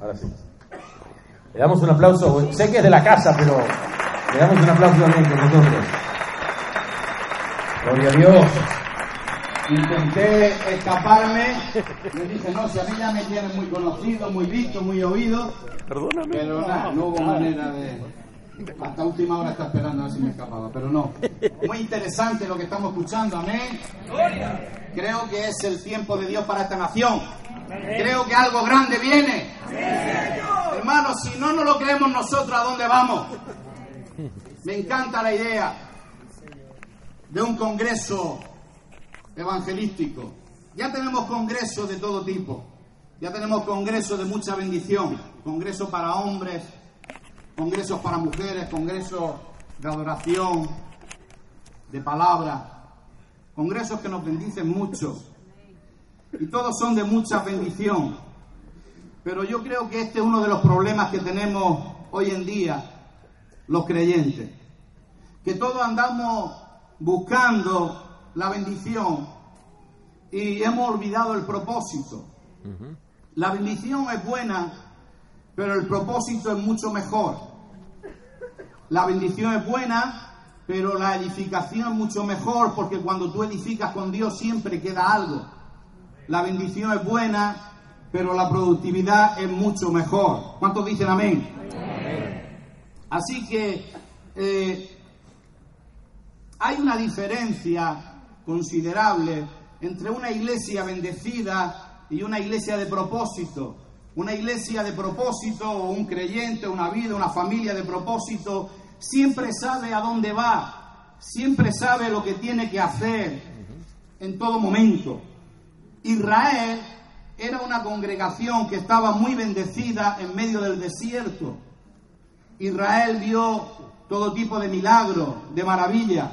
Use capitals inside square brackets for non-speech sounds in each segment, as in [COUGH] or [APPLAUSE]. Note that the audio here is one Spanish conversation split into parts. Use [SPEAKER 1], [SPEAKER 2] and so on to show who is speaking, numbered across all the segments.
[SPEAKER 1] Ahora sí. Le damos un aplauso. Sé que es de la casa, pero le damos un aplauso también con nosotros. Gloria a Dios.
[SPEAKER 2] Intenté escaparme. Me dije, no, si a mí ya me tienen muy conocido, muy visto, muy oído.
[SPEAKER 1] Perdóname.
[SPEAKER 2] Pero nada, no hubo manera de. Hasta última hora está esperando a ver si me escapaba, pero no. Muy interesante lo que estamos escuchando, amén. Creo que es el tiempo de Dios para esta nación. Creo que algo grande viene. Hermanos, si no nos lo creemos nosotros, ¿a dónde vamos? Me encanta la idea de un congreso evangelístico. Ya tenemos congresos de todo tipo. Ya tenemos congresos de mucha bendición. Congresos para hombres, congresos para mujeres, congresos de adoración, de palabra. Congresos que nos bendicen mucho. Y todos son de mucha bendición. Pero yo creo que este es uno de los problemas que tenemos hoy en día los creyentes. Que todos andamos buscando la bendición y hemos olvidado el propósito. La bendición es buena, pero el propósito es mucho mejor. La bendición es buena, pero la edificación es mucho mejor porque cuando tú edificas con Dios siempre queda algo. La bendición es buena, pero la productividad es mucho mejor. ¿Cuántos dicen amén? Así que eh, hay una diferencia considerable entre una iglesia bendecida y una iglesia de propósito. Una iglesia de propósito o un creyente, una vida, una familia de propósito, siempre sabe a dónde va, siempre sabe lo que tiene que hacer en todo momento. Israel era una congregación que estaba muy bendecida en medio del desierto. Israel vio todo tipo de milagros, de maravilla.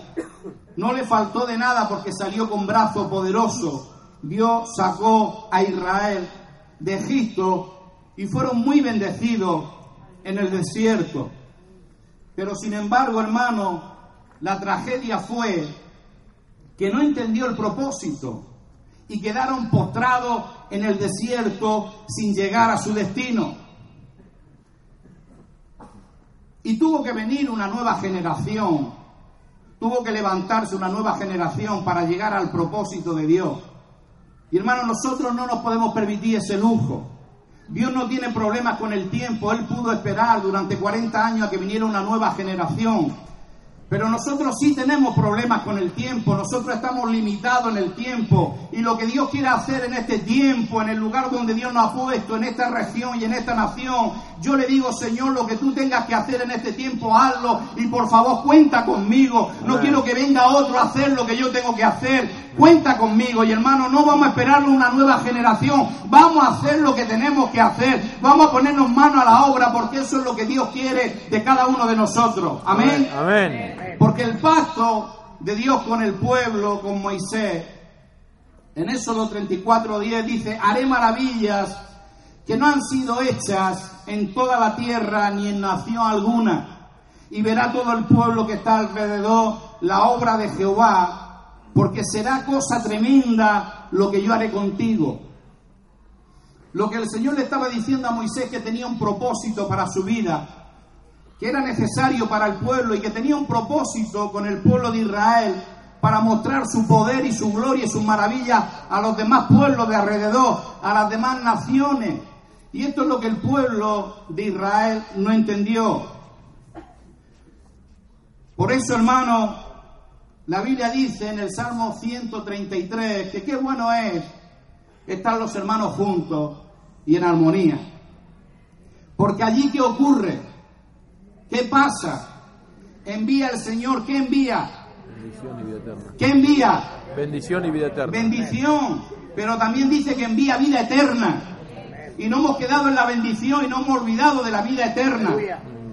[SPEAKER 2] No le faltó de nada porque salió con brazo poderoso. Dios sacó a Israel de Egipto y fueron muy bendecidos en el desierto. Pero sin embargo, hermano, la tragedia fue que no entendió el propósito y quedaron postrados en el desierto sin llegar a su destino. Y tuvo que venir una nueva generación, tuvo que levantarse una nueva generación para llegar al propósito de Dios. Y hermano, nosotros no nos podemos permitir ese lujo. Dios no tiene problemas con el tiempo, Él pudo esperar durante 40 años a que viniera una nueva generación. Pero nosotros sí tenemos problemas con el tiempo, nosotros estamos limitados en el tiempo y lo que Dios quiere hacer en este tiempo, en el lugar donde Dios nos ha puesto, en esta región y en esta nación, yo le digo Señor, lo que tú tengas que hacer en este tiempo, hazlo y por favor cuenta conmigo, no quiero que venga otro a hacer lo que yo tengo que hacer, cuenta conmigo y hermano, no vamos a esperar una nueva generación, vamos a hacer lo que tenemos que hacer, vamos a ponernos mano a la obra porque eso es lo que Dios quiere de cada uno de nosotros. Amén.
[SPEAKER 1] Amén.
[SPEAKER 2] Porque el pacto de Dios con el pueblo, con Moisés, en Éxodo 34.10 dice, haré maravillas que no han sido hechas en toda la tierra ni en nación alguna. Y verá todo el pueblo que está alrededor la obra de Jehová, porque será cosa tremenda lo que yo haré contigo. Lo que el Señor le estaba diciendo a Moisés que tenía un propósito para su vida, que era necesario para el pueblo y que tenía un propósito con el pueblo de Israel para mostrar su poder y su gloria y su maravilla a los demás pueblos de alrededor, a las demás naciones. Y esto es lo que el pueblo de Israel no entendió. Por eso, hermano, la Biblia dice en el Salmo 133 que qué bueno es estar los hermanos juntos y en armonía. Porque allí qué ocurre? ¿Qué pasa? Envía el Señor, ¿qué envía?
[SPEAKER 1] Bendición y vida eterna.
[SPEAKER 2] ¿Qué envía?
[SPEAKER 1] Bendición y vida eterna.
[SPEAKER 2] Bendición, pero también dice que envía vida eterna. Y no hemos quedado en la bendición y no hemos olvidado de la vida eterna.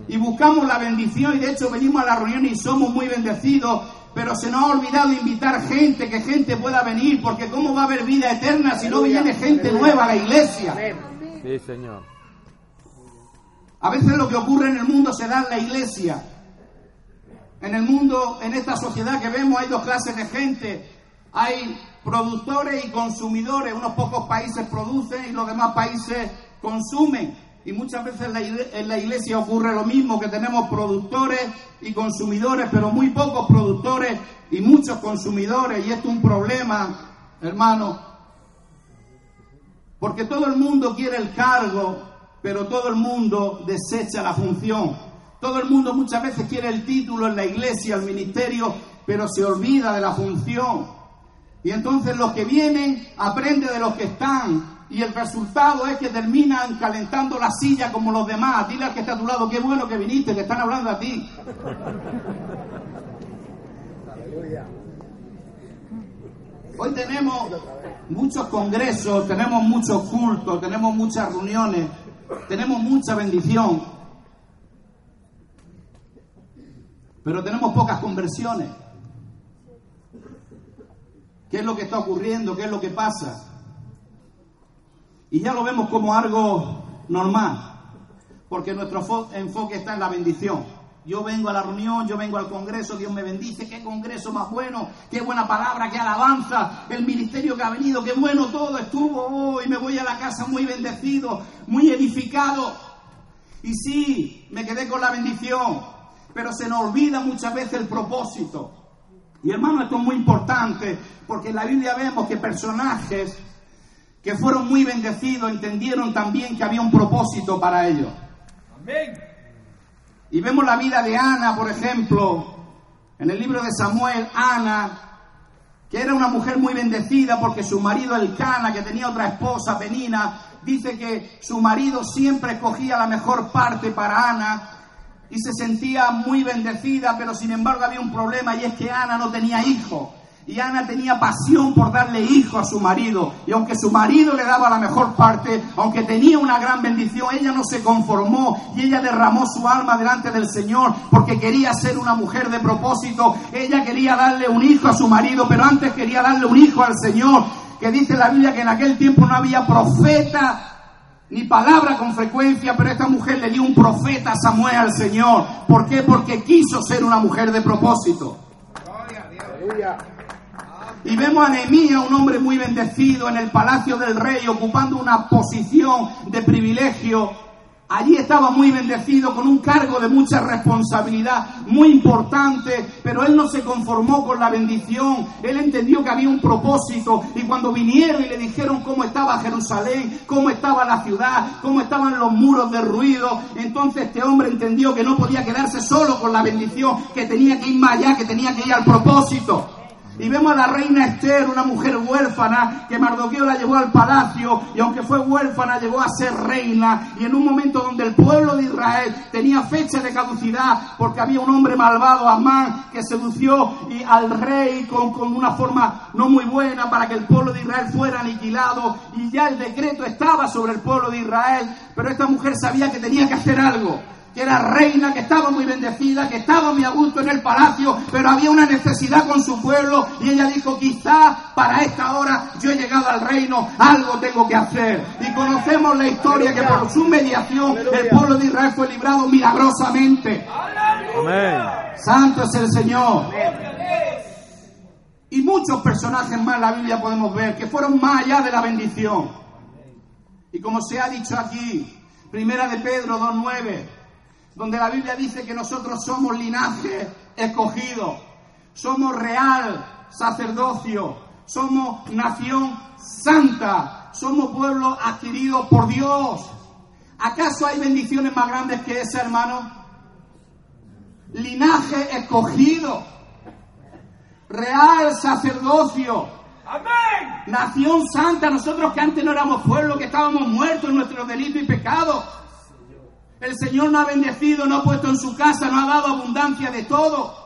[SPEAKER 2] Y buscamos la bendición y de hecho venimos a la reunión y somos muy bendecidos, pero se nos ha olvidado invitar gente, que gente pueda venir, porque ¿cómo va a haber vida eterna si no viene gente nueva a la iglesia?
[SPEAKER 1] Sí, Señor.
[SPEAKER 2] A veces lo que ocurre en el mundo se da en la iglesia. En el mundo, en esta sociedad que vemos, hay dos clases de gente. Hay productores y consumidores. Unos pocos países producen y los demás países consumen. Y muchas veces en la iglesia ocurre lo mismo, que tenemos productores y consumidores, pero muy pocos productores y muchos consumidores. Y esto es un problema, hermano, porque todo el mundo quiere el cargo, pero todo el mundo desecha la función. Todo el mundo muchas veces quiere el título en la iglesia, el ministerio, pero se olvida de la función. Y entonces los que vienen aprenden de los que están y el resultado es que terminan calentando la silla como los demás. Dile al que está a tu lado, qué bueno que viniste, que están hablando a ti. Hoy tenemos muchos congresos, tenemos muchos cultos, tenemos muchas reuniones, tenemos mucha bendición, pero tenemos pocas conversiones. ¿Qué es lo que está ocurriendo? ¿Qué es lo que pasa? Y ya lo vemos como algo normal, porque nuestro enfoque está en la bendición. Yo vengo a la reunión, yo vengo al congreso, Dios me bendice, qué congreso más bueno, qué buena palabra, qué alabanza, el ministerio que ha venido, qué bueno todo estuvo hoy, me voy a la casa muy bendecido, muy edificado. Y sí, me quedé con la bendición, pero se nos olvida muchas veces el propósito. Y hermano, esto es muy importante, porque en la Biblia vemos que personajes que fueron muy bendecidos, entendieron también que había un propósito para ellos. Amén. Y vemos la vida de Ana, por ejemplo, en el libro de Samuel, Ana, que era una mujer muy bendecida porque su marido Elcana, que tenía otra esposa, Penina, dice que su marido siempre escogía la mejor parte para Ana y se sentía muy bendecida, pero sin embargo había un problema y es que Ana no tenía hijos. Y Ana tenía pasión por darle hijo a su marido. Y aunque su marido le daba la mejor parte, aunque tenía una gran bendición, ella no se conformó y ella derramó su alma delante del Señor porque quería ser una mujer de propósito. Ella quería darle un hijo a su marido, pero antes quería darle un hijo al Señor. Que dice la Biblia que en aquel tiempo no había profeta ni palabra con frecuencia, pero esta mujer le dio un profeta a Samuel al Señor. ¿Por qué? Porque quiso ser una mujer de propósito. Gloria y vemos a Nehemías, un hombre muy bendecido en el palacio del rey, ocupando una posición de privilegio. Allí estaba muy bendecido con un cargo de mucha responsabilidad, muy importante, pero él no se conformó con la bendición, él entendió que había un propósito y cuando vinieron y le dijeron cómo estaba Jerusalén, cómo estaba la ciudad, cómo estaban los muros derruidos, entonces este hombre entendió que no podía quedarse solo con la bendición, que tenía que ir más allá, que tenía que ir al propósito. Y vemos a la reina Esther, una mujer huérfana, que Mardoqueo la llevó al palacio y aunque fue huérfana llegó a ser reina. Y en un momento donde el pueblo de Israel tenía fecha de caducidad porque había un hombre malvado, Amán, que sedució y al rey con, con una forma no muy buena para que el pueblo de Israel fuera aniquilado. Y ya el decreto estaba sobre el pueblo de Israel, pero esta mujer sabía que tenía que hacer algo que era reina, que estaba muy bendecida, que estaba muy a gusto en el palacio, pero había una necesidad con su pueblo y ella dijo, quizá para esta hora yo he llegado al reino, algo tengo que hacer. Y conocemos la historia que por su mediación el pueblo de Israel fue librado milagrosamente. Amén. Santo es el Señor. Y muchos personajes más en la Biblia podemos ver que fueron más allá de la bendición. Y como se ha dicho aquí, Primera de Pedro 2.9, donde la Biblia dice que nosotros somos linaje escogido, somos real sacerdocio, somos nación santa, somos pueblo adquirido por Dios. ¿Acaso hay bendiciones más grandes que esa, hermano? Linaje escogido, real sacerdocio, Amén. Nación santa, nosotros que antes no éramos pueblo, que estábamos muertos en nuestros delitos y pecados. El Señor nos ha bendecido, nos ha puesto en su casa, nos ha dado abundancia de todo.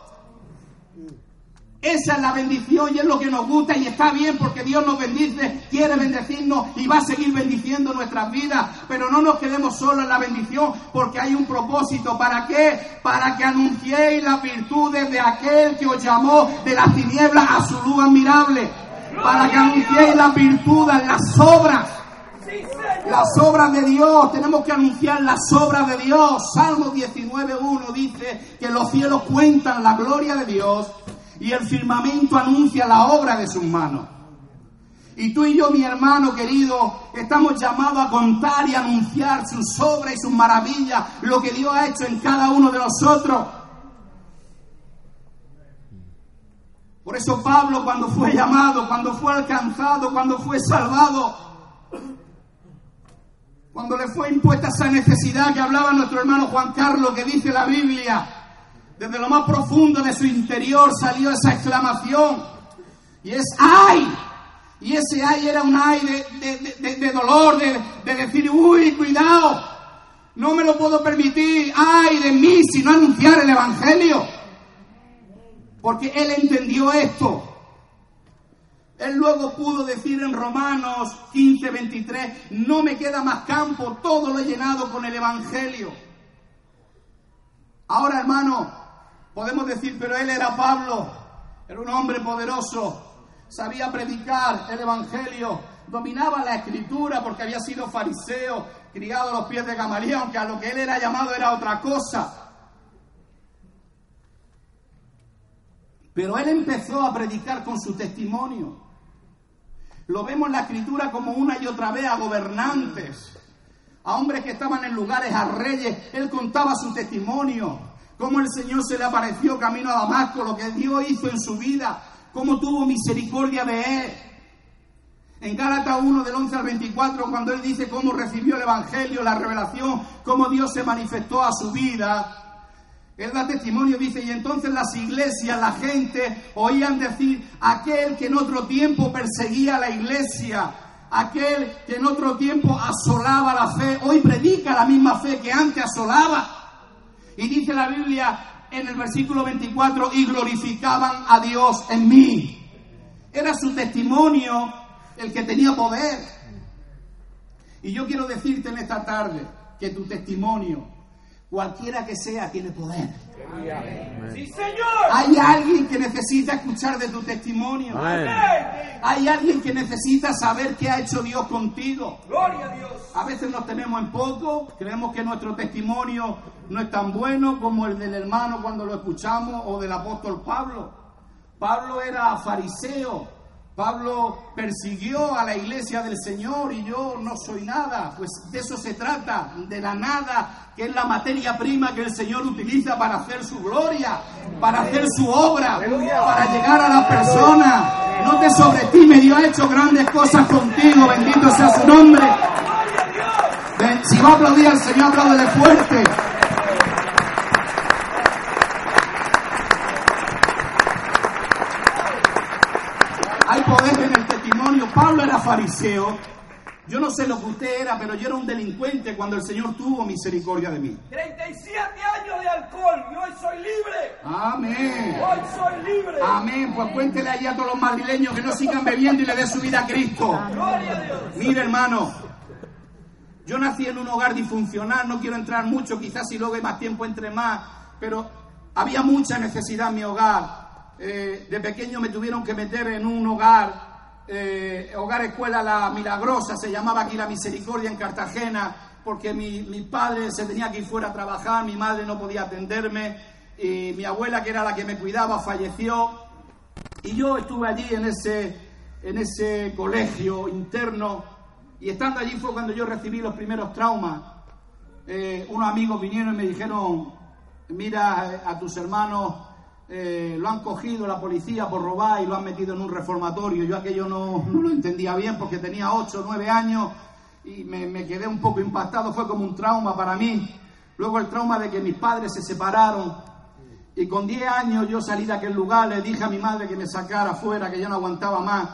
[SPEAKER 2] Esa es la bendición y es lo que nos gusta y está bien porque Dios nos bendice, quiere bendecirnos y va a seguir bendiciendo nuestras vidas. Pero no nos quedemos solo en la bendición porque hay un propósito. ¿Para qué? Para que anunciéis las virtudes de aquel que os llamó de las tinieblas a su luz admirable. Para que anunciéis las virtudes, las obras las obras de Dios, tenemos que anunciar las obras de Dios. Salmo 19.1 dice que los cielos cuentan la gloria de Dios y el firmamento anuncia la obra de sus manos. Y tú y yo, mi hermano querido, estamos llamados a contar y anunciar sus obras y sus maravillas, lo que Dios ha hecho en cada uno de nosotros. Por eso Pablo cuando fue llamado, cuando fue alcanzado, cuando fue salvado, cuando le fue impuesta esa necesidad que hablaba nuestro hermano Juan Carlos, que dice la Biblia, desde lo más profundo de su interior salió esa exclamación, y es ¡ay! Y ese ay era un ay de, dolor, de, decir, uy, cuidado, no me lo puedo permitir, ay de mí si no anunciar el Evangelio. Porque él entendió esto. Él luego pudo decir en Romanos 15, 23, no me queda más campo, todo lo he llenado con el Evangelio. Ahora, hermano, podemos decir, pero él era Pablo, era un hombre poderoso, sabía predicar el Evangelio, dominaba la escritura porque había sido fariseo, criado a los pies de Gamaliel, aunque a lo que él era llamado era otra cosa. Pero él empezó a predicar con su testimonio. Lo vemos en la escritura como una y otra vez a gobernantes, a hombres que estaban en lugares, a reyes. Él contaba su testimonio, cómo el Señor se le apareció camino a Damasco, lo que Dios hizo en su vida, cómo tuvo misericordia de él. En Gálatas 1 del 11 al 24, cuando él dice cómo recibió el Evangelio, la revelación, cómo Dios se manifestó a su vida, él da testimonio, dice, y entonces las iglesias, la gente oían decir, aquel que en otro tiempo perseguía a la iglesia, aquel que en otro tiempo asolaba la fe, hoy predica la misma fe que antes asolaba. Y dice la Biblia en el versículo 24, y glorificaban a Dios en mí. Era su testimonio el que tenía poder. Y yo quiero decirte en esta tarde que tu testimonio, cualquiera que sea, tiene poder.
[SPEAKER 3] Sí, Señor.
[SPEAKER 2] Hay alguien que necesita escuchar de tu testimonio. Hay alguien que necesita saber qué ha hecho Dios contigo.
[SPEAKER 3] Gloria a Dios.
[SPEAKER 2] A veces nos tenemos en poco, creemos que nuestro testimonio no es tan bueno como el del hermano cuando lo escuchamos o del apóstol Pablo. Pablo era fariseo, Pablo persiguió a la iglesia del Señor y yo no soy nada. Pues de eso se trata, de la nada, que es la materia prima que el Señor utiliza para hacer su gloria, para hacer su obra, para llegar a la persona. No te sobretime, Dios ha hecho grandes cosas contigo, bendito sea su nombre. Si va a aplaudir al Señor, apláudele fuerte. poder en el testimonio. Pablo era fariseo. Yo no sé lo que usted era, pero yo era un delincuente cuando el Señor tuvo misericordia de mí.
[SPEAKER 3] 37 años de alcohol y hoy soy libre.
[SPEAKER 2] Amén.
[SPEAKER 3] Hoy soy libre.
[SPEAKER 2] Amén. Pues cuéntele ahí a todos los madrileños que no sigan bebiendo y le dé su vida a Cristo.
[SPEAKER 3] Gloria a Dios.
[SPEAKER 2] Mire, hermano. Yo nací en un hogar disfuncional, no quiero entrar mucho, quizás si luego hay más tiempo entre más, pero había mucha necesidad en mi hogar. Eh, de pequeño me tuvieron que meter en un hogar, eh, hogar escuela La Milagrosa, se llamaba aquí La Misericordia en Cartagena, porque mi, mi, padre se tenía que ir fuera a trabajar, mi madre no podía atenderme, y mi abuela, que era la que me cuidaba, falleció, y yo estuve allí en ese, en ese colegio interno, y estando allí fue cuando yo recibí los primeros traumas. Eh, unos amigos vinieron y me dijeron, mira a tus hermanos eh, lo han cogido la policía por robar y lo han metido en un reformatorio. Yo aquello no, no lo entendía bien porque tenía 8 o 9 años y me, me, quedé un poco impactado, fue como un trauma para mí. Luego el trauma de que mis padres se separaron y con 10 años yo salí de aquel lugar, le dije a mi madre que me sacara fuera, que yo no aguantaba más.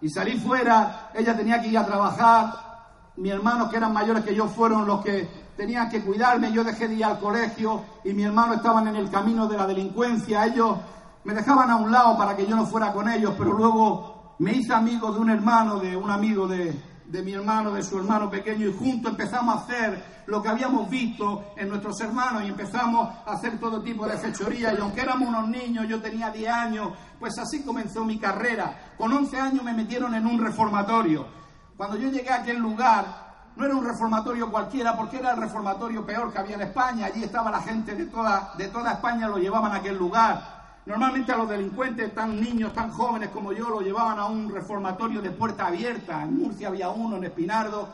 [SPEAKER 2] Y salí fuera, ella tenía que ir a trabajar, mis hermanos que eran mayores que yo fueron los que tenían que cuidarme, yo dejé de ir al colegio y mi hermano estaban en el camino de la delincuencia, ellos me dejaban a un lado para que yo no fuera con ellos, pero luego me hice amigo de un hermano, de un amigo de, de mi hermano, de su hermano pequeño, y juntos empezamos a hacer lo que habíamos visto en nuestros hermanos y empezamos a hacer todo tipo de fechorías. Y aunque éramos unos niños, yo tenía 10 años, pues así comenzó mi carrera. Con 11 años me metieron en un reformatorio. Cuando yo llegué a aquel lugar, no era un reformatorio cualquiera, porque era el reformatorio peor que había en España. Allí estaba la gente de toda, de toda España, lo llevaban a aquel lugar. Normalmente a los delincuentes tan niños, tan jóvenes como yo, lo llevaban a un reformatorio de puerta abierta. En Murcia había uno, en Espinardo,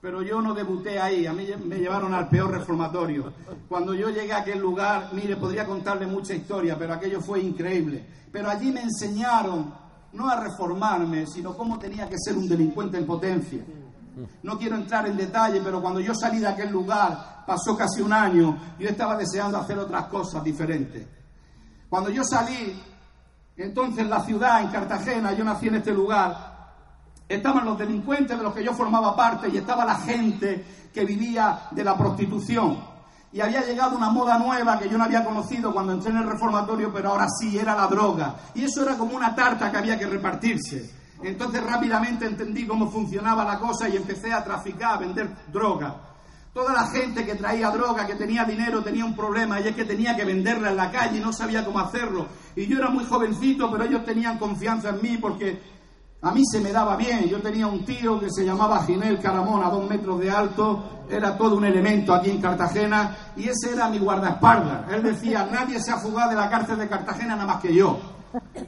[SPEAKER 2] pero yo no debuté ahí. A mí me llevaron al peor reformatorio. Cuando yo llegué a aquel lugar, mire, podría contarle mucha historia, pero aquello fue increíble. Pero allí me enseñaron no a reformarme, sino cómo tenía que ser un delincuente en potencia. No quiero entrar en detalle, pero cuando yo salí de aquel lugar, pasó casi un año, yo estaba deseando hacer otras cosas diferentes. Cuando yo salí, entonces la ciudad, en Cartagena, yo nací en este lugar, estaban los delincuentes de los que yo formaba parte y estaba la gente que vivía de la prostitución. Y había llegado una moda nueva que yo no había conocido cuando entré en el reformatorio, pero ahora sí, era la droga. Y eso era como una tarta que había que repartirse. Entonces rápidamente entendí cómo funcionaba la cosa y empecé a traficar, a vender droga. Toda la gente que traía droga, que tenía dinero, tenía un problema y es que tenía que venderla en la calle y no sabía cómo hacerlo. Y yo era muy jovencito, pero ellos tenían confianza en mí porque a mí se me daba bien. Yo tenía un tío que se llamaba Ginel Caramón, a dos metros de alto, era todo un elemento aquí en Cartagena y ese era mi guardaespaldas. Él decía, nadie se ha fugado de la cárcel de Cartagena nada más que yo.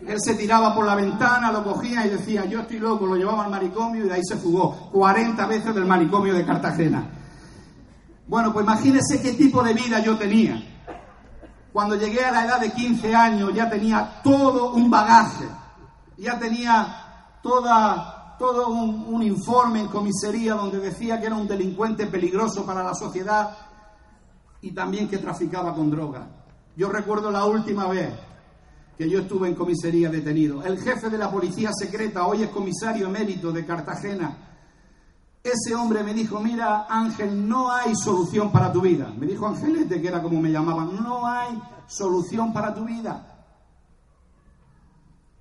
[SPEAKER 2] Él se tiraba por la ventana, lo cogía y decía, yo estoy loco, lo llevaba al manicomio y de ahí se fugó 40 veces del manicomio de Cartagena. Bueno, pues imagínense qué tipo de vida yo tenía. Cuando llegué a la edad de 15 años ya tenía todo un bagaje, ya tenía toda, todo un, informe en comisaría donde decía que era un delincuente peligroso para la sociedad y también que traficaba con droga. Yo recuerdo la última vez que yo estuve en comisaría detenido. El jefe de la policía secreta, hoy es comisario emérito de Cartagena, ese hombre me dijo, mira Ángel, no hay solución para tu vida. Me dijo Angelete, que era como me llamaban, no hay solución para tu vida.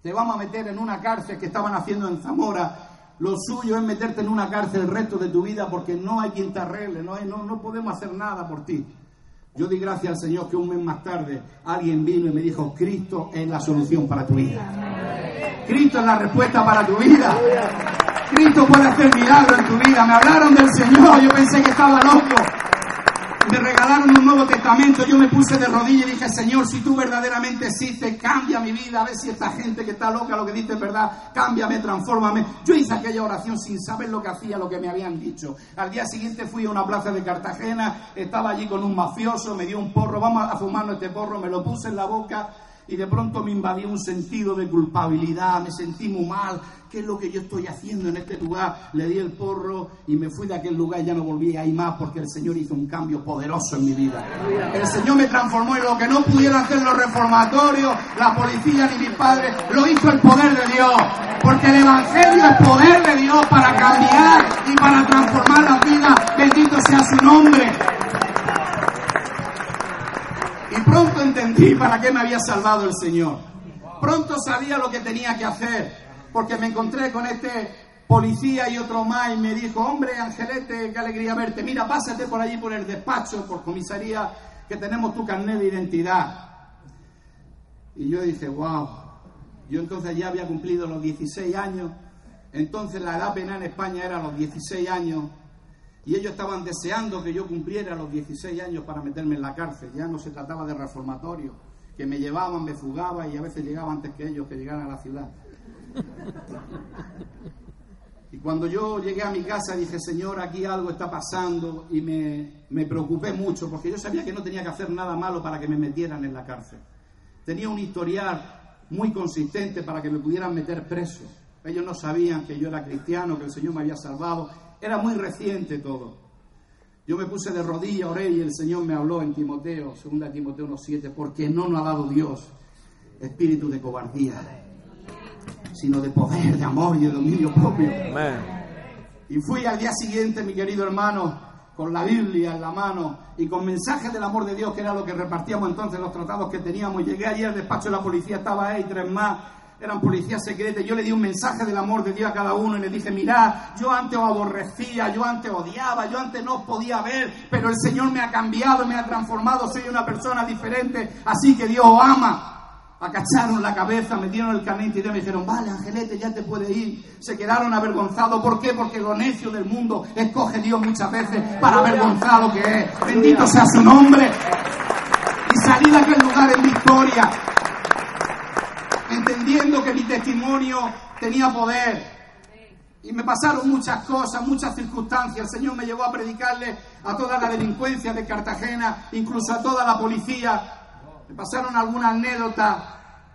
[SPEAKER 2] Te vamos a meter en una cárcel que estaban haciendo en Zamora. Lo suyo es meterte en una cárcel el resto de tu vida porque no hay quien te arregle, no, hay, no, no podemos hacer nada por ti. Yo di gracias al Señor que un mes más tarde alguien vino y me dijo, Cristo es la solución para tu vida. Cristo es la respuesta para tu vida. Cristo puede hacer milagros en tu vida. Me hablaron del Señor, yo pensé que estaba loco. Me regalaron un Nuevo Testamento, yo me puse de rodillas y dije, Señor, si tú verdaderamente existes, cambia mi vida, a ver si esta gente que está loca lo que dice es verdad, cámbiame, transfórmame. Yo hice aquella oración sin saber lo que hacía, lo que me habían dicho. Al día siguiente fui a una plaza de Cartagena, estaba allí con un mafioso, me dio un porro, vamos a fumarnos este porro, me lo puse en la boca y de pronto me invadió un sentido de culpabilidad, me sentí muy mal, ¿qué es lo que yo estoy haciendo en este lugar? Le di el porro y me fui de aquel lugar y ya no volví ahí más porque el Señor hizo un cambio poderoso en mi vida. El Señor me transformó en lo que no pudieron hacer los reformatorios, la policía ni mis padres, lo hizo el poder de Dios. Porque el Evangelio es poder de Dios para cambiar y para transformar la vida. Bendito sea su nombre. Y pronto entendí para qué me había salvado el Señor. Pronto sabía lo que tenía que hacer, porque me encontré con este policía y otro más y me dijo, hombre, Angelete, qué alegría verte. Mira, pásate por allí por el despacho, por comisaría, que tenemos tu carnet de identidad. Y yo dije, wow. Yo entonces ya había cumplido los 16 años. Entonces la edad penal en España era los 16 años y ellos estaban deseando que yo cumpliera los 16 años para meterme en la cárcel. Ya no se trataba de reformatorio, que me llevaban, me fugaba y a veces llegaba antes que ellos, que llegaran a la ciudad. Y cuando yo llegué a mi casa dije, Señor, aquí algo está pasando y me, me preocupé mucho porque yo sabía que no tenía que hacer nada malo para que me metieran en la cárcel. Tenía un historial muy consistente para que me pudieran meter preso. Ellos no sabían que yo era cristiano, que el Señor me había salvado era muy reciente todo. Yo me puse de rodillas, oré y el Señor me habló en Timoteo, 2 Timoteo 1.7, porque no nos ha dado Dios espíritu de cobardía, sino de poder, de amor y de dominio propio. Y fui al día siguiente, mi querido hermano, con la Biblia en la mano y con mensajes del amor de Dios, que era lo que repartíamos entonces los tratados que teníamos. Llegué ayer al despacho de la policía, estaba ahí tres más eran policías secretas. Yo le di un mensaje del amor de Dios a cada uno y le dije, mirad, yo antes os aborrecía, yo antes odiaba, yo antes no os podía ver, pero el Señor me ha cambiado, me ha transformado, soy una persona diferente, así que Dios os ama. Acacharon la cabeza, me dieron el carnet y me dijeron, vale, Angelete, ya te puede ir. Se quedaron avergonzados. ¿Por qué? Porque lo necio del mundo escoge Dios muchas veces para avergonzar lo que es. Bendito sea su nombre. Y salí de aquel lugar en victoria. entendiendo que mi testimonio tenía poder. Y me pasaron muchas cosas, muchas circunstancias. El Señor me llevó a predicarle a toda la delincuencia de Cartagena, incluso a toda la policía. Me pasaron algunas anécdotas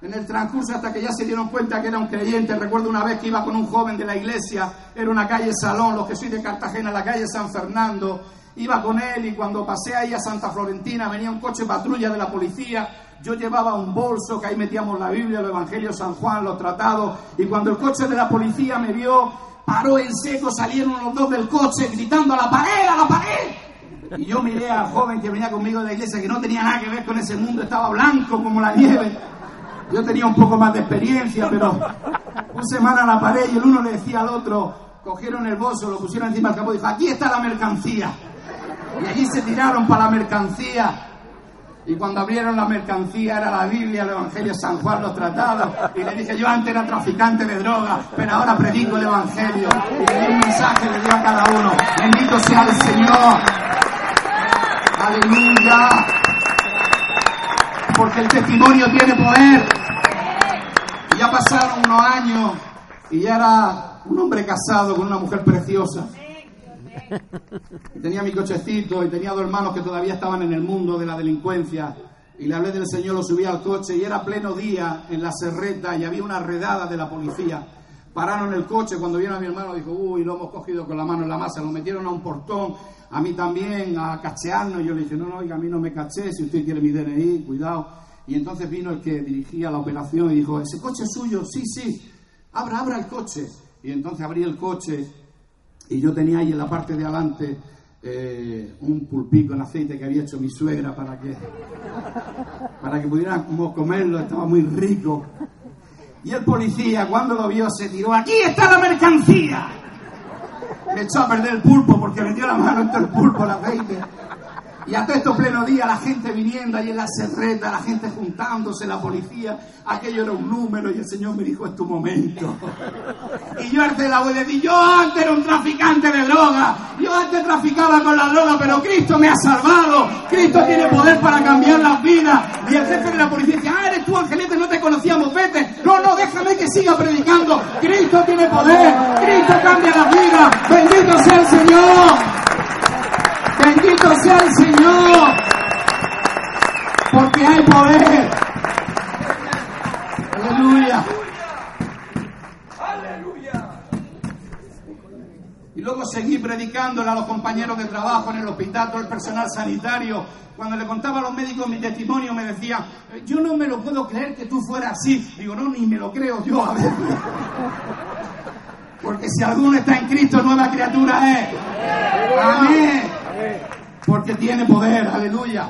[SPEAKER 2] en el transcurso hasta que ya se dieron cuenta que era un creyente. Recuerdo una vez que iba con un joven de la iglesia, era una calle Salón, los que soy de Cartagena, la calle San Fernando. Iba con él y cuando pasé ahí a Santa Florentina venía un coche patrulla de la policía. Yo llevaba un bolso que ahí metíamos la Biblia, el Evangelio San Juan, los tratados. Y cuando el coche de la policía me vio, paró en seco, salieron los dos del coche gritando a la pared, a la pared. Y yo miré al joven que venía conmigo de la iglesia, que no tenía nada que ver con ese mundo, estaba blanco como la nieve. Yo tenía un poco más de experiencia, pero puse mano a la pared y el uno le decía al otro, cogieron el bolso, lo pusieron encima del capó y dijo, aquí está la mercancía. Y allí se tiraron para la mercancía. Y cuando abrieron la mercancía era la Biblia, el Evangelio de San Juan, los tratados. Y le dije, yo antes era traficante de droga, pero ahora predico el Evangelio. Y le di un mensaje, le di a cada uno. Bendito sea el Señor. Aleluya. Porque el testimonio tiene poder. Ya pasaron unos años y ya era un hombre casado con una mujer preciosa. Y tenía mi cochecito y tenía dos hermanos que todavía estaban en el mundo de la delincuencia. Y le hablé del Señor, lo subí al coche y era pleno día en la serreta y había una redada de la policía. Pararon el coche, cuando vieron a mi hermano dijo, uy, lo hemos cogido con la mano en la masa, lo metieron a un portón, a mí también, a cachearnos. Yo le dije, no, no, oiga, a mí no me caché, si usted quiere mi DNI, cuidado. Y entonces vino el que dirigía la operación y dijo, ¿ese coche es suyo? Sí, sí, abra, abra el coche. Y entonces abrí el coche y yo tenía ahí en la parte de adelante eh, un pulpico en aceite que había hecho mi suegra para que, para que pudiéramos comerlo, estaba muy rico. Y el policía, cuando lo vio, se tiró, aquí está la mercancía. Me echó a perder el pulpo porque metió la mano entre el pulpo, el aceite. Y hasta estos pleno día, la gente viniendo ahí en la serreta, la gente juntándose, la policía, aquello era un número y el Señor me dijo, es tu momento. Y yo arte la voy a yo antes era un traficante de droga, yo antes traficaba con la droga, pero Cristo me ha salvado, Cristo tiene poder para cambiar las vidas. Y el jefe de la policía dice, ah, eres tú, Angelete, no te conocíamos, vete. No, no, déjame que siga predicando. Cristo tiene poder, Cristo cambia las vidas. Bendito sea el Señor. Bendito sea el Señor. Porque hay poder. Aleluya.
[SPEAKER 3] Aleluya.
[SPEAKER 2] Y luego seguí predicándole a los compañeros de trabajo en el hospital, todo el personal sanitario. Cuando le contaba a los médicos mi testimonio, me decía, yo no me lo puedo creer que tú fueras así. Digo, no, ni me lo creo yo, a ver. Porque si alguno está en Cristo, nueva criatura es. Amén. Porque tiene poder, aleluya.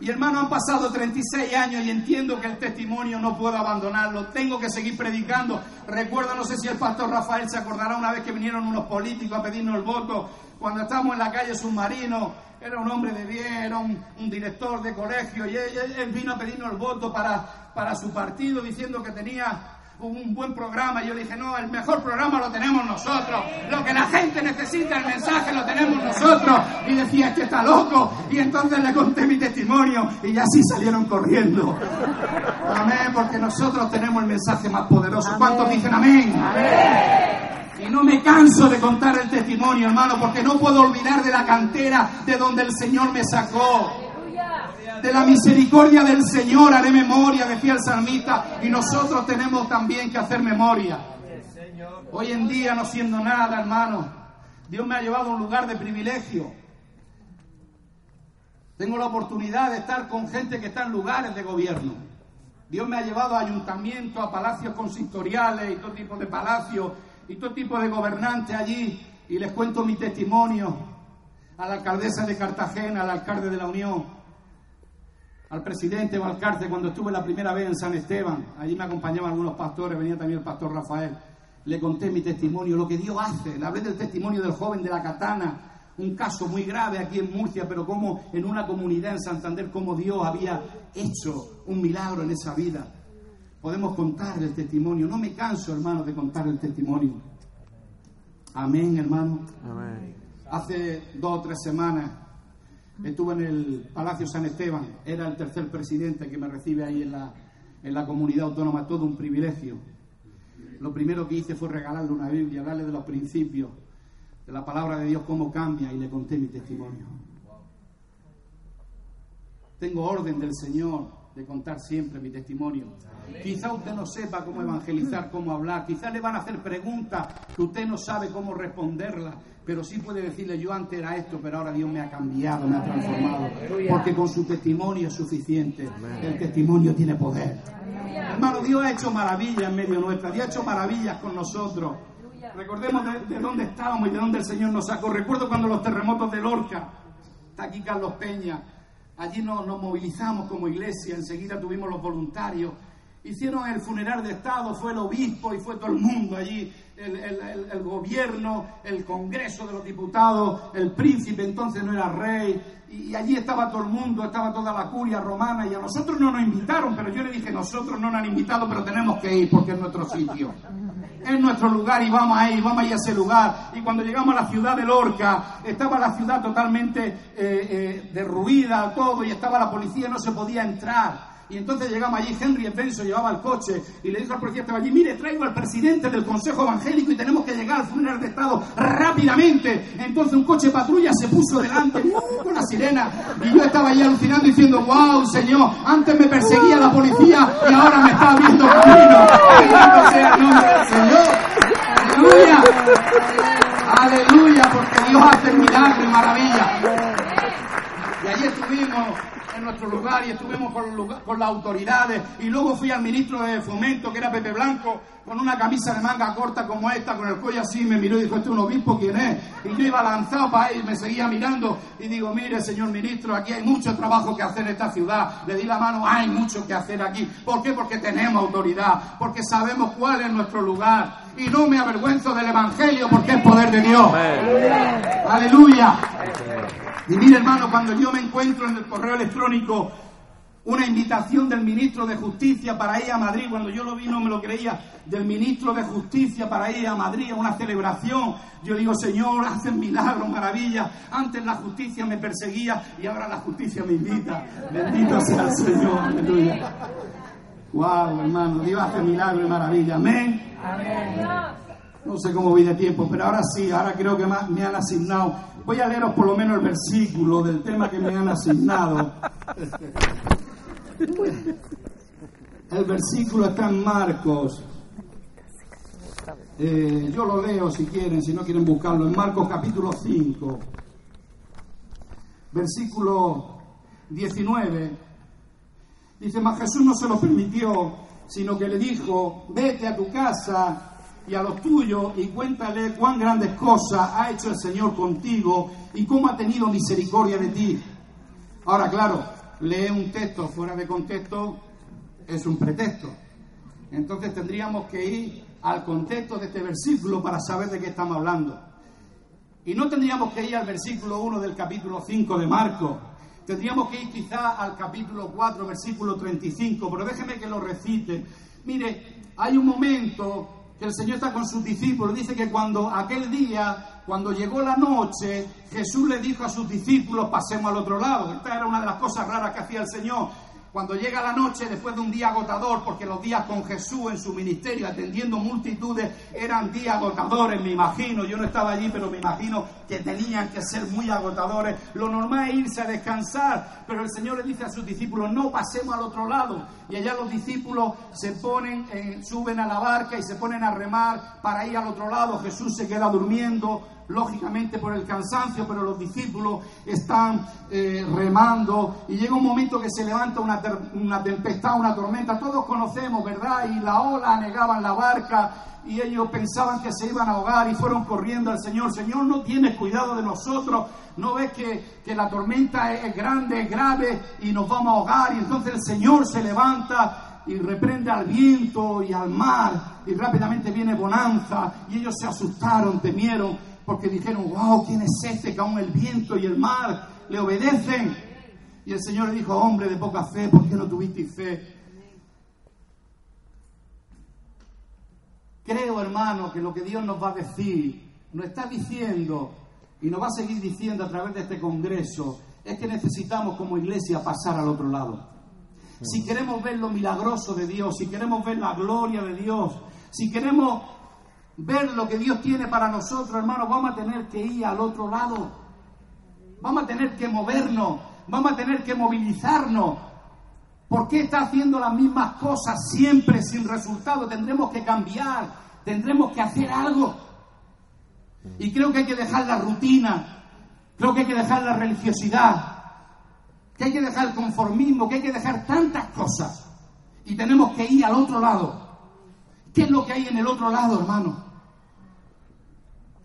[SPEAKER 2] Y hermano, han pasado 36 años y entiendo que el testimonio no puedo abandonarlo. Tengo que seguir predicando. Recuerdo, no sé si el pastor Rafael se acordará una vez que vinieron unos políticos a pedirnos el voto cuando estábamos en la calle Submarino. Era un hombre de bien, era un, director de colegio y él- él vino a pedirnos el voto para, para su partido diciendo que tenía un buen programa. Y yo dije, no, el mejor programa lo tenemos nosotros. Lo que la gente necesita, el mensaje lo tenemos nosotros. Y decía, este está loco. Y entonces le conté mi testimonio y así salieron corriendo. Amén, porque nosotros tenemos el mensaje más poderoso. ¿Cuántos dicen amén? Y no me canso de contar el testimonio, hermano, porque no puedo olvidar de la cantera de donde el Señor me sacó. De la misericordia del Señor haré memoria, decía el salmista, y nosotros tenemos también que hacer memoria. Hoy en día, no siendo nada, hermano, Dios me ha llevado a un lugar de privilegio. Tengo la oportunidad de estar con gente que está en lugares de gobierno. Dios me ha llevado a ayuntamientos, a palacios consistoriales y todo tipo de palacios y todo tipo de gobernantes allí. Y les cuento mi testimonio a la alcaldesa de Cartagena, al alcalde de la Unión, al presidente Valcarte cuando estuve la primera vez en San Esteban. Allí me acompañaban algunos pastores, venía también el pastor Rafael. Le conté mi testimonio, lo que Dios hace. Le hablé del testimonio del joven de la katana, un caso muy grave aquí en Murcia, pero como en una comunidad en Santander, como Dios había hecho un milagro en esa vida. Podemos contar el testimonio. No me canso, hermano, de contar el testimonio. Amén, hermano. Hace dos o tres semanas estuve en el Palacio San Esteban. Era el tercer presidente que me recibe ahí en la, en la comunidad autónoma, todo un privilegio. Lo primero que hice fue regalarle una Biblia, hablarle de los principios, de la palabra de Dios, cómo cambia, y le conté mi testimonio. Tengo orden del Señor de contar siempre mi testimonio. Quizá usted no sepa cómo evangelizar, cómo hablar, quizá le van a hacer preguntas que usted no sabe cómo responderlas, pero sí puede decirle yo antes era esto, pero ahora Dios me ha cambiado, me ha transformado, porque con su testimonio es suficiente. El testimonio tiene poder. Hermano, Dios ha hecho maravillas en medio nuestra, Dios ha hecho maravillas con nosotros. Recordemos de, de dónde estábamos y de dónde el Señor nos sacó. Recuerdo cuando los terremotos de Lorca, está aquí Carlos Peña, allí nos, nos movilizamos como iglesia, enseguida tuvimos los voluntarios Hicieron el funeral de Estado, fue el obispo y fue todo el mundo allí, el, el, el, gobierno, el Congreso de los Diputados, el príncipe entonces no era rey, y, allí estaba todo el mundo, estaba toda la curia romana, y a nosotros no nos invitaron, pero yo le dije, nosotros no nos han invitado, pero tenemos que ir porque es nuestro sitio. Es nuestro lugar y vamos a ir, vamos a ir a ese lugar. Y cuando llegamos a la ciudad de Lorca, estaba la ciudad totalmente eh, eh, derruida, todo, y estaba la policía, no se podía entrar. Y entonces llegamos allí, Henry Benson llevaba el coche y le dijo al policía estaba allí, mire, traigo al presidente del Consejo Evangélico y tenemos que llegar al funeral de Estado rápidamente. Entonces un coche patrulla se puso delante [LAUGHS] con una sirena y yo estaba allí alucinando diciendo, wow, señor, antes me perseguía la policía y ahora me está abriendo camino. sea el nombre Señor. Aleluya. Aleluya, porque Dios hace milagros y maravillas. Y allí estuvimos en nuestro lugar y estuvimos con, con, las autoridades. Y luego fui al ministro de Fomento, que era Pepe Blanco, con una camisa de manga corta como esta, con el cuello así, me miró y dijo, ¿este es un obispo quién es? Y yo iba lanzado para él, me seguía mirando y digo, mire, señor ministro, aquí hay mucho trabajo que hacer en esta ciudad. Le di la mano, hay mucho que hacer aquí. ¿Por qué? Porque tenemos autoridad, porque sabemos cuál es nuestro lugar. Y no me avergüenzo del Evangelio porque es poder de Dios. Aleluya. Y mire, hermano, cuando yo me encuentro en el correo electrónico una invitación del ministro de Justicia para ir a Madrid, cuando yo lo vi no me lo creía, del ministro de Justicia para ir a Madrid a una celebración. Yo digo, Señor, hacen milagros, maravillas. Antes la justicia me perseguía y ahora la justicia me invita. Bendito sea el Señor, aleluya. Wow, hermano, Dios hace milagros y maravillas. Amén. Amén. No sé cómo voy de tiempo, pero ahora sí, ahora creo que me han asignado. Voy a leeros por lo menos el versículo del tema que me han asignado. El versículo está en Marcos. Eh, yo lo leo si quieren, si no quieren buscarlo. En Marcos capítulo 5, versículo 19. Dice, mas Jesús no se lo permitió, sino que le dijo, vete a tu casa y a los tuyos y cuéntale cuán grandes cosas ha hecho el Señor contigo y cómo ha tenido misericordia de ti. Ahora, claro, lee un texto fuera de contexto es un pretexto. Entonces tendríamos que ir al contexto de este versículo para saber de qué estamos hablando. Y no tendríamos que ir al versículo 1 del capítulo 5 de Marcos. Tendríamos que ir quizá al capítulo 4, versículo 35, pero déjeme que lo recite. Mire, hay un momento que el Señor está con sus discípulos. Dice que cuando aquel día, cuando llegó la noche, Jesús le dijo a sus discípulos, pasemos al otro lado. Esta era una de las cosas raras que hacía el Señor. Cuando llega la noche, después de un día agotador, porque los días con Jesús en su ministerio, atendiendo multitudes, eran días agotadores, me imagino. Yo no estaba allí, pero me imagino que tenían que ser muy agotadores. Lo normal es irse a descansar, pero el Señor le dice a sus discípulos, no pasemos al otro lado. Y allá los discípulos se ponen, eh, suben a la barca y se ponen a remar para ir al otro lado. Jesús se queda durmiendo lógicamente por el cansancio, pero los discípulos están eh, remando y llega un momento que se levanta una, una tempestad, una tormenta, todos conocemos, ¿verdad? Y la ola anegaban la barca y ellos pensaban que se iban a ahogar y fueron corriendo al Señor. Señor, no tienes cuidado de nosotros, no ves que, que la tormenta es grande, es grave y nos vamos a ahogar. Y entonces el Señor se levanta y reprende al viento y al mar y rápidamente viene bonanza y ellos se asustaron, temieron porque dijeron, wow, ¿quién es este que aún el viento y el mar le obedecen? Y el Señor le dijo, hombre de poca fe, ¿por qué no tuviste fe? Creo, hermano, que lo que Dios nos va a decir, nos está diciendo y nos va a seguir diciendo a través de este Congreso, es que necesitamos como iglesia pasar al otro lado. si queremos ver lo milagroso de Dios, si queremos ver la gloria de Dios, si queremos ver lo que Dios tiene para nosotros, hermanos, vamos a tener que ir al otro lado. Vamos a tener que movernos, vamos a tener que movilizarnos. ¿Por qué está haciendo las mismas cosas siempre sin resultado? Tendremos que cambiar, tendremos que hacer algo. Y creo que hay que dejar la rutina, creo que hay que dejar la religiosidad, que hay que dejar el conformismo, que hay que dejar tantas cosas. Y tenemos que ir al otro lado. ¿Qué es lo que hay en el otro lado, hermano?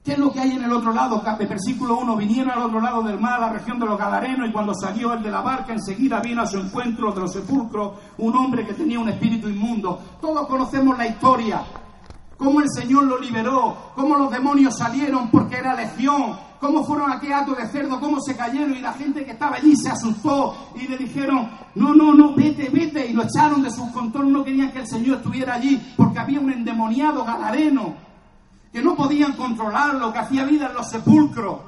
[SPEAKER 2] ¿Qué es lo que hay en el otro lado? Versículo 1, vinieron al otro lado del mar, a la región de los Gadarenos, y cuando salió el de la barca, enseguida vino a su encuentro de los sepulcros un hombre que tenía un espíritu inmundo. Todos conocemos la historia, cómo el Señor lo liberó, cómo los demonios salieron porque era legión, cómo fueron a qué acto de cerdo, cómo se cayeron y la gente que estaba allí se asustó y le dijeron, no, no, no, vete, vete, y lo echaron de sus contornos, no querían que el Señor estuviera allí porque había un endemoniado gadareno que no podían controlarlo, que hacía vida en los sepulcros,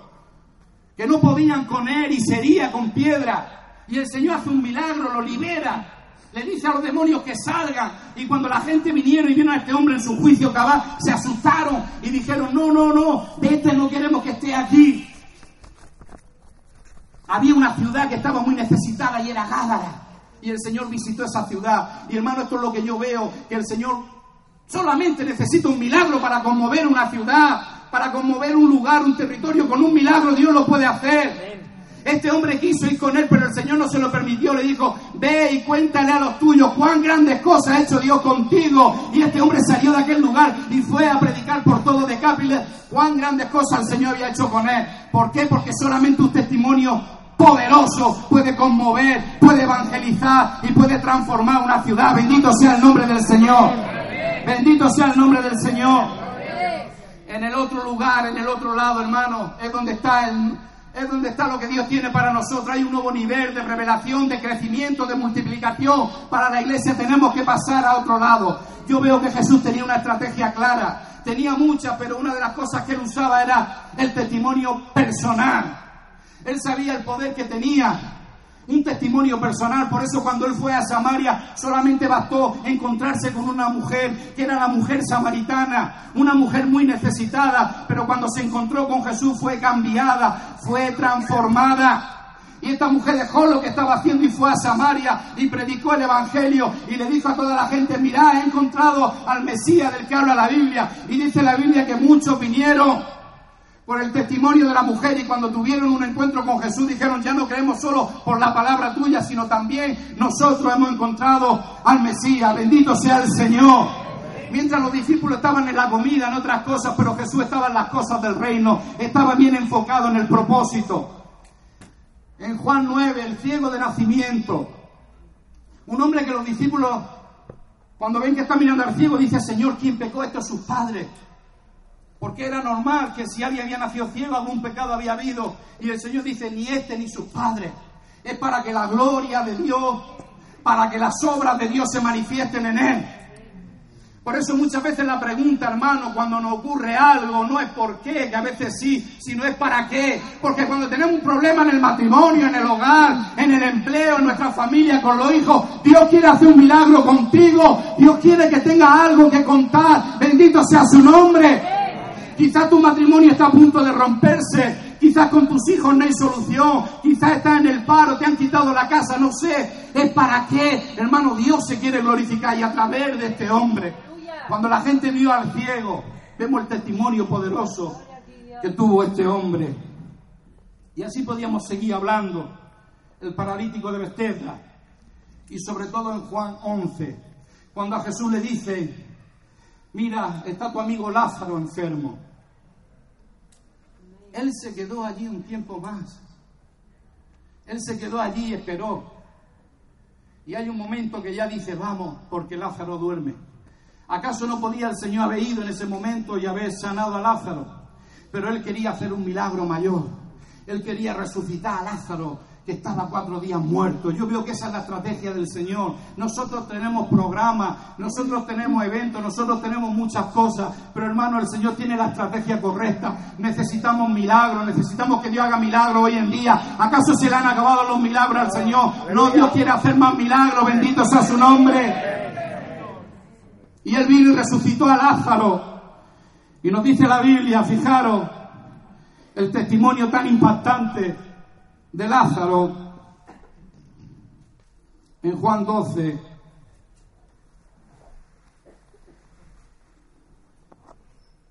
[SPEAKER 2] que no podían con él y sería con piedra. Y el Señor hace un milagro, lo libera, le dice a los demonios que salgan. Y cuando la gente vinieron y vieron a este hombre en su juicio cabal, se asustaron y dijeron, no, no, no, este no queremos que esté aquí. Había una ciudad que estaba muy necesitada y era Gádara. Y el Señor visitó esa ciudad. Y hermano, esto es lo que yo veo, que el Señor Solamente necesita un milagro para conmover una ciudad, para conmover un lugar, un territorio. Con un milagro Dios lo puede hacer. Este hombre quiso ir con él, pero el Señor no se lo permitió. Le dijo, ve y cuéntale a los tuyos cuán grandes cosas ha hecho Dios contigo. Y este hombre salió de aquel lugar y fue a predicar por todo Decápiles cuán grandes cosas el Señor había hecho con él. ¿Por qué? Porque solamente un testimonio poderoso puede conmover, puede evangelizar y puede transformar una ciudad. Bendito sea el nombre del Señor. Bendito sea el nombre del Señor. En el otro lugar, en el otro lado, hermano, es donde está el, es donde está lo que Dios tiene para nosotros. Hay un nuevo nivel de revelación, de crecimiento, de multiplicación. Para la iglesia tenemos que pasar a otro lado. Yo veo que Jesús tenía una estrategia clara. Tenía muchas, pero una de las cosas que él usaba era el testimonio personal. Él sabía el poder que tenía un testimonio personal. Por eso cuando él fue a Samaria solamente bastó encontrarse con una mujer que era la mujer samaritana, una mujer muy necesitada, pero cuando se encontró con Jesús fue cambiada, fue transformada. Y esta mujer dejó lo que estaba haciendo y fue a Samaria y predicó el Evangelio y le dijo a toda la gente, mirá, he encontrado al Mesías del que habla la Biblia. Y dice la Biblia que muchos vinieron por el testimonio de la mujer y cuando tuvieron un encuentro con Jesús dijeron, ya no creemos solo por la palabra tuya, sino también nosotros hemos encontrado al Mesías, bendito sea el Señor. Mientras los discípulos estaban en la comida, en otras cosas, pero Jesús estaba en las cosas del reino, estaba bien enfocado en el propósito. En Juan 9, el ciego de nacimiento, un hombre que los discípulos, cuando ven que está mirando al ciego, dice, Señor, ¿quién pecó? Esto sus padres porque era normal que si alguien había nacido ciego, algún pecado había habido. Y el Señor dice, ni este ni sus padres. Es para que la gloria de Dios, para que las obras de Dios se manifiesten en Él. Por eso muchas veces la pregunta, hermano, cuando nos ocurre algo, no es por qué, que a veces sí, sino es para qué. Porque cuando tenemos un problema en el matrimonio, en el hogar, en el empleo, en nuestra familia, con los hijos, Dios quiere hacer un milagro contigo. Dios quiere que tengas algo que contar. Bendito sea su nombre. Quizás tu matrimonio está a punto de romperse. Quizás con tus hijos no hay solución. Quizás estás en el paro, te han quitado la casa, no sé. ¿Es para qué? Hermano, Dios se quiere glorificar y a través de este hombre. Cuando la gente vio al ciego, vemos el testimonio poderoso que tuvo este hombre. Y así podíamos seguir hablando. El paralítico de Bethesda. Y sobre todo en Juan 11, cuando a Jesús le dice, mira, está tu amigo Lázaro enfermo. Él se quedó allí un tiempo más. Él se quedó allí y esperó. Y hay un momento que ya dice, vamos, porque Lázaro duerme. ¿Acaso no podía el Señor haber ido en ese momento y haber sanado a Lázaro? Pero él quería hacer un milagro mayor. Él quería resucitar a Lázaro que estaba cuatro días muerto. Yo veo que esa es la estrategia del Señor. Nosotros tenemos programas, nosotros tenemos eventos, nosotros tenemos muchas cosas, pero hermano, el Señor tiene la estrategia correcta. Necesitamos milagros, necesitamos que Dios haga milagros hoy en día. ¿Acaso se le han acabado los milagros al Señor? No, Dios quiere hacer más milagros, bendito sea su nombre. Y Él vino y resucitó a Lázaro. Y nos dice la Biblia, fijaros, el testimonio tan impactante de Lázaro en Juan 12.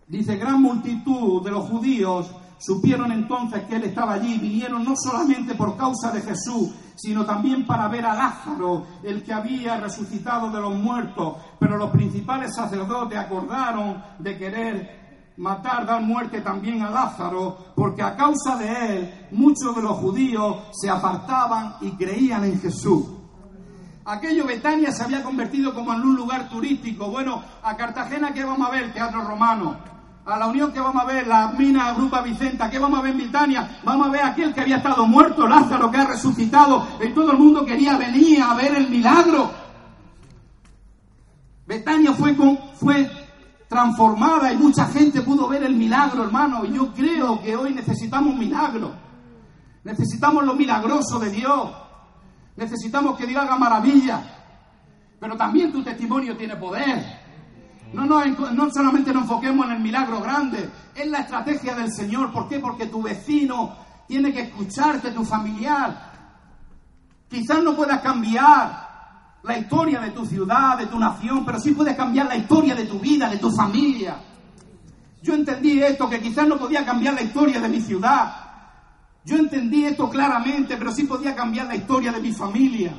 [SPEAKER 2] Dice, gran multitud de los judíos supieron entonces que él estaba allí, vinieron no solamente por causa de Jesús, sino también para ver a Lázaro, el que había resucitado de los muertos. Pero los principales sacerdotes acordaron de querer matar, dar muerte también a Lázaro, porque a causa de él muchos de los judíos se apartaban y creían en Jesús. Aquello Betania se había convertido como en un lugar turístico. Bueno, a Cartagena, ¿qué vamos a ver? Teatro romano. A la Unión, ¿qué vamos a ver? La mina Grupa Vicenta. ¿Qué vamos a ver en Betania? Vamos a ver aquel que había estado muerto, Lázaro, que ha resucitado. Y todo el mundo quería venir a ver el milagro. Betania fue, con, fue transformada y mucha gente pudo ver el milagro, hermano. Y yo creo que hoy necesitamos milagro. Necesitamos lo milagroso de Dios. Necesitamos que Dios haga maravillas. Pero también tu testimonio tiene poder. No, no, no solamente nos enfoquemos en el milagro grande, es la estrategia del Señor. ¿Por qué? Porque tu vecino tiene que escucharte, tu familiar. Quizás no puedas cambiar la historia de tu ciudad, de tu nación, pero sí puedes cambiar la historia de tu vida, de tu familia. Yo entendí esto, que quizás no podía cambiar la historia de mi ciudad. Yo entendí esto claramente, pero sí podía cambiar la historia de mi familia.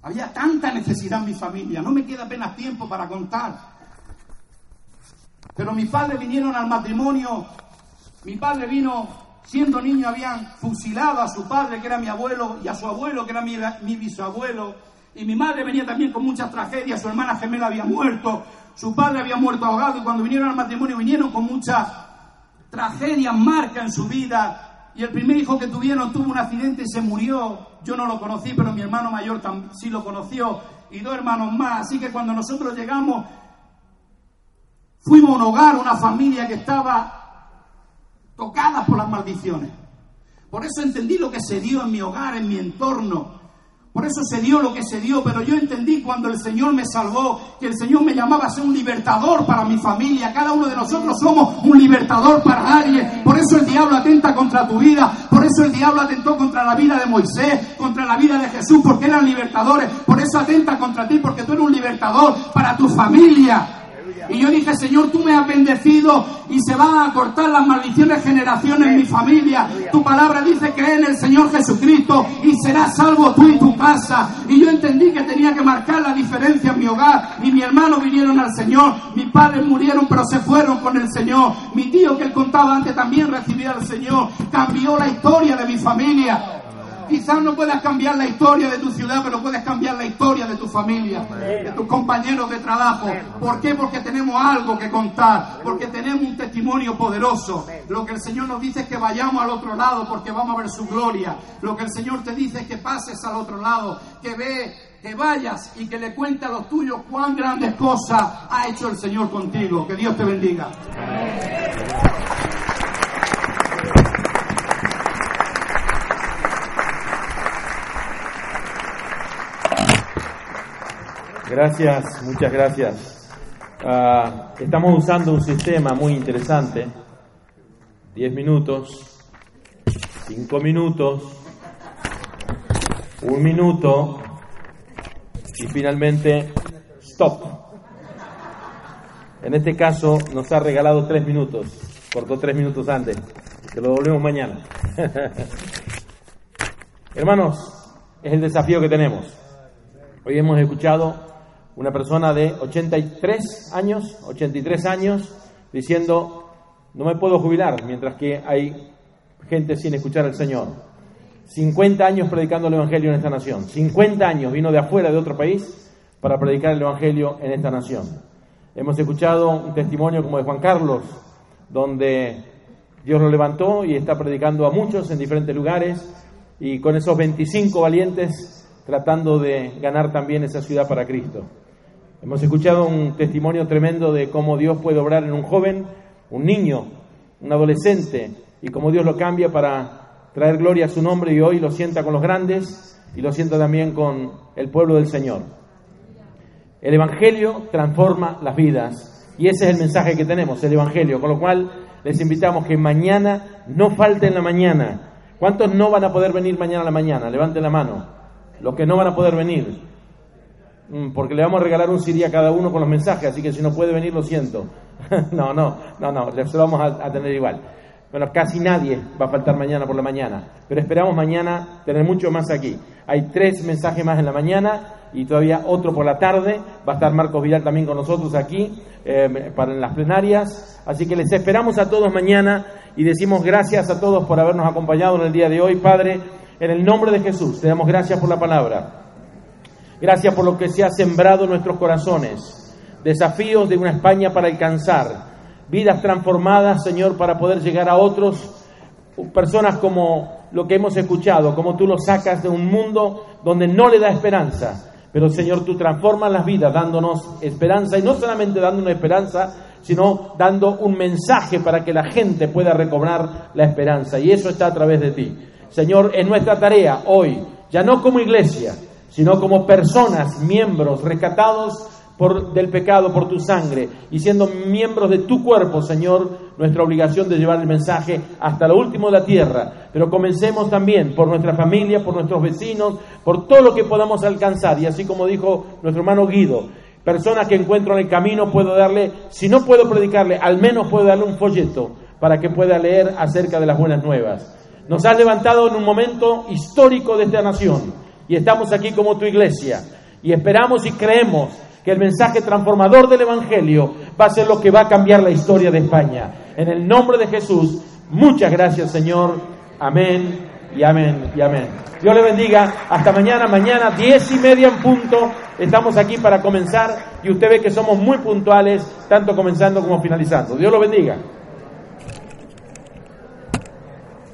[SPEAKER 2] Había tanta necesidad en mi familia, no me queda apenas tiempo para contar. Pero mis padres vinieron al matrimonio, mi padre vino Siendo niño habían fusilado a su padre, que era mi abuelo, y a su abuelo, que era mi, bisabuelo. Y mi madre venía también con muchas tragedias, su hermana gemela había muerto, su padre había muerto ahogado, y cuando vinieron al matrimonio vinieron con muchas tragedias, marca en su vida. Y el primer hijo que tuvieron tuvo un accidente y se murió. Yo no lo conocí, pero mi hermano mayor sí lo conoció. Y dos hermanos más. Así que cuando nosotros llegamos, fuimos a un hogar, una familia que estaba tocadas por las maldiciones. Por eso entendí lo que se dio en mi hogar, en mi entorno. Por eso se dio lo que se dio, pero yo entendí cuando el Señor me salvó, que el Señor me llamaba a ser un libertador para mi familia. Cada uno de nosotros somos un libertador para alguien. Por eso el diablo atenta contra tu vida. Por eso el diablo atentó contra la vida de Moisés, contra la vida de Jesús, porque eran libertadores. Por eso atenta contra ti, porque tú eres un libertador para tu familia. Y yo dije, Señor, tú me has bendecido y se van a cortar las maldiciones generaciones en mi familia. Tu palabra dice que en el Señor Jesucristo y serás salvo tú y tu casa. Y yo entendí que tenía que marcar la diferencia en mi hogar. Y mi hermano vinieron al Señor, mis padres murieron pero se fueron con el Señor. Mi tío que él contaba antes también recibió al Señor. Cambió la historia de mi familia. Quizás no puedas cambiar la historia de tu ciudad, pero puedes cambiar la historia de tu familia, de tus compañeros de trabajo. ¿Por qué? Porque tenemos algo que contar, porque tenemos un testimonio poderoso. Lo que el Señor nos dice es que vayamos al otro lado porque vamos a ver su gloria. Lo que el Señor te dice es que pases al otro lado, que ve que vayas y que le cuente a los tuyos cuán grandes cosas ha hecho el Señor contigo. Que Dios te bendiga.
[SPEAKER 1] Gracias, muchas gracias. Ah, estamos usando un sistema muy interesante. Diez minutos, cinco minutos, un minuto y finalmente stop. En este caso nos ha regalado tres minutos, cortó tres minutos antes, que lo volvemos mañana. [LAUGHS] Hermanos, es el desafío que tenemos. Hoy hemos escuchado una persona de 83 años, 83 años, diciendo, no me puedo jubilar mientras que hay gente sin escuchar al Señor. 50 años predicando el Evangelio en esta nación. 50 años vino de afuera de otro país para predicar el Evangelio en esta nación. Hemos escuchado un testimonio como de Juan Carlos, donde Dios lo levantó y está predicando a muchos en diferentes lugares y con esos 25 valientes tratando de ganar también esa ciudad para Cristo. Hemos escuchado un testimonio tremendo de cómo Dios puede obrar en un joven, un niño, un adolescente, y cómo Dios lo cambia para traer gloria a su nombre y hoy lo sienta con los grandes y lo sienta también con el pueblo del Señor. El Evangelio transforma las vidas y ese es el mensaje que tenemos, el Evangelio, con lo cual les invitamos que mañana no falten la mañana. ¿Cuántos no van a poder venir mañana a la mañana? Levanten la mano. Los que no van a poder venir. Mm, porque le vamos a regalar un CD a cada uno con los mensajes, así que si no puede venir, lo siento. [LAUGHS] no, no, no, no, lo vamos a, tener igual. Bueno, casi nadie va a faltar mañana por la mañana, pero esperamos mañana tener mucho más aquí. Hay tres mensajes más en la mañana y todavía otro por la tarde. Va a estar Marcos Vidal también con nosotros aquí eh, para las plenarias. Así que les esperamos a todos mañana y decimos gracias a todos por habernos acompañado en el día de hoy, Padre. En el nombre de Jesús, te damos gracias por la palabra. Gracias por lo que se ha sembrado en nuestros corazones. Desafíos de una España para alcanzar. Vidas transformadas, Señor, para poder llegar a otros. Personas como lo que hemos escuchado, como tú lo sacas de un mundo donde no le da esperanza. Pero Señor, tú transformas las vidas dándonos esperanza y no solamente dándonos esperanza, sino dando un mensaje para que la gente pueda recobrar la esperanza. Y eso está a través de ti. Señor, en nuestra tarea hoy, ya no como iglesia, sino como personas, miembros rescatados por, del pecado por tu sangre y siendo miembros de tu cuerpo, Señor, nuestra obligación de llevar el mensaje hasta lo último de la tierra. Pero comencemos también por nuestra familia, por nuestros vecinos, por todo lo que podamos alcanzar. Y así como dijo nuestro hermano Guido, personas que encuentro en el camino, puedo darle, si no puedo predicarle, al menos puedo darle un folleto para que pueda leer acerca de las buenas nuevas. Nos has levantado en un momento histórico de esta nación y estamos aquí como tu iglesia y esperamos y creemos que el mensaje transformador del Evangelio va a ser lo que va a cambiar la historia de España. En el nombre de Jesús, muchas gracias Señor. Amén y amén y amén. Dios le bendiga. Hasta mañana, mañana, diez y media en punto. Estamos aquí para comenzar y usted ve que somos muy puntuales, tanto comenzando como finalizando. Dios lo bendiga.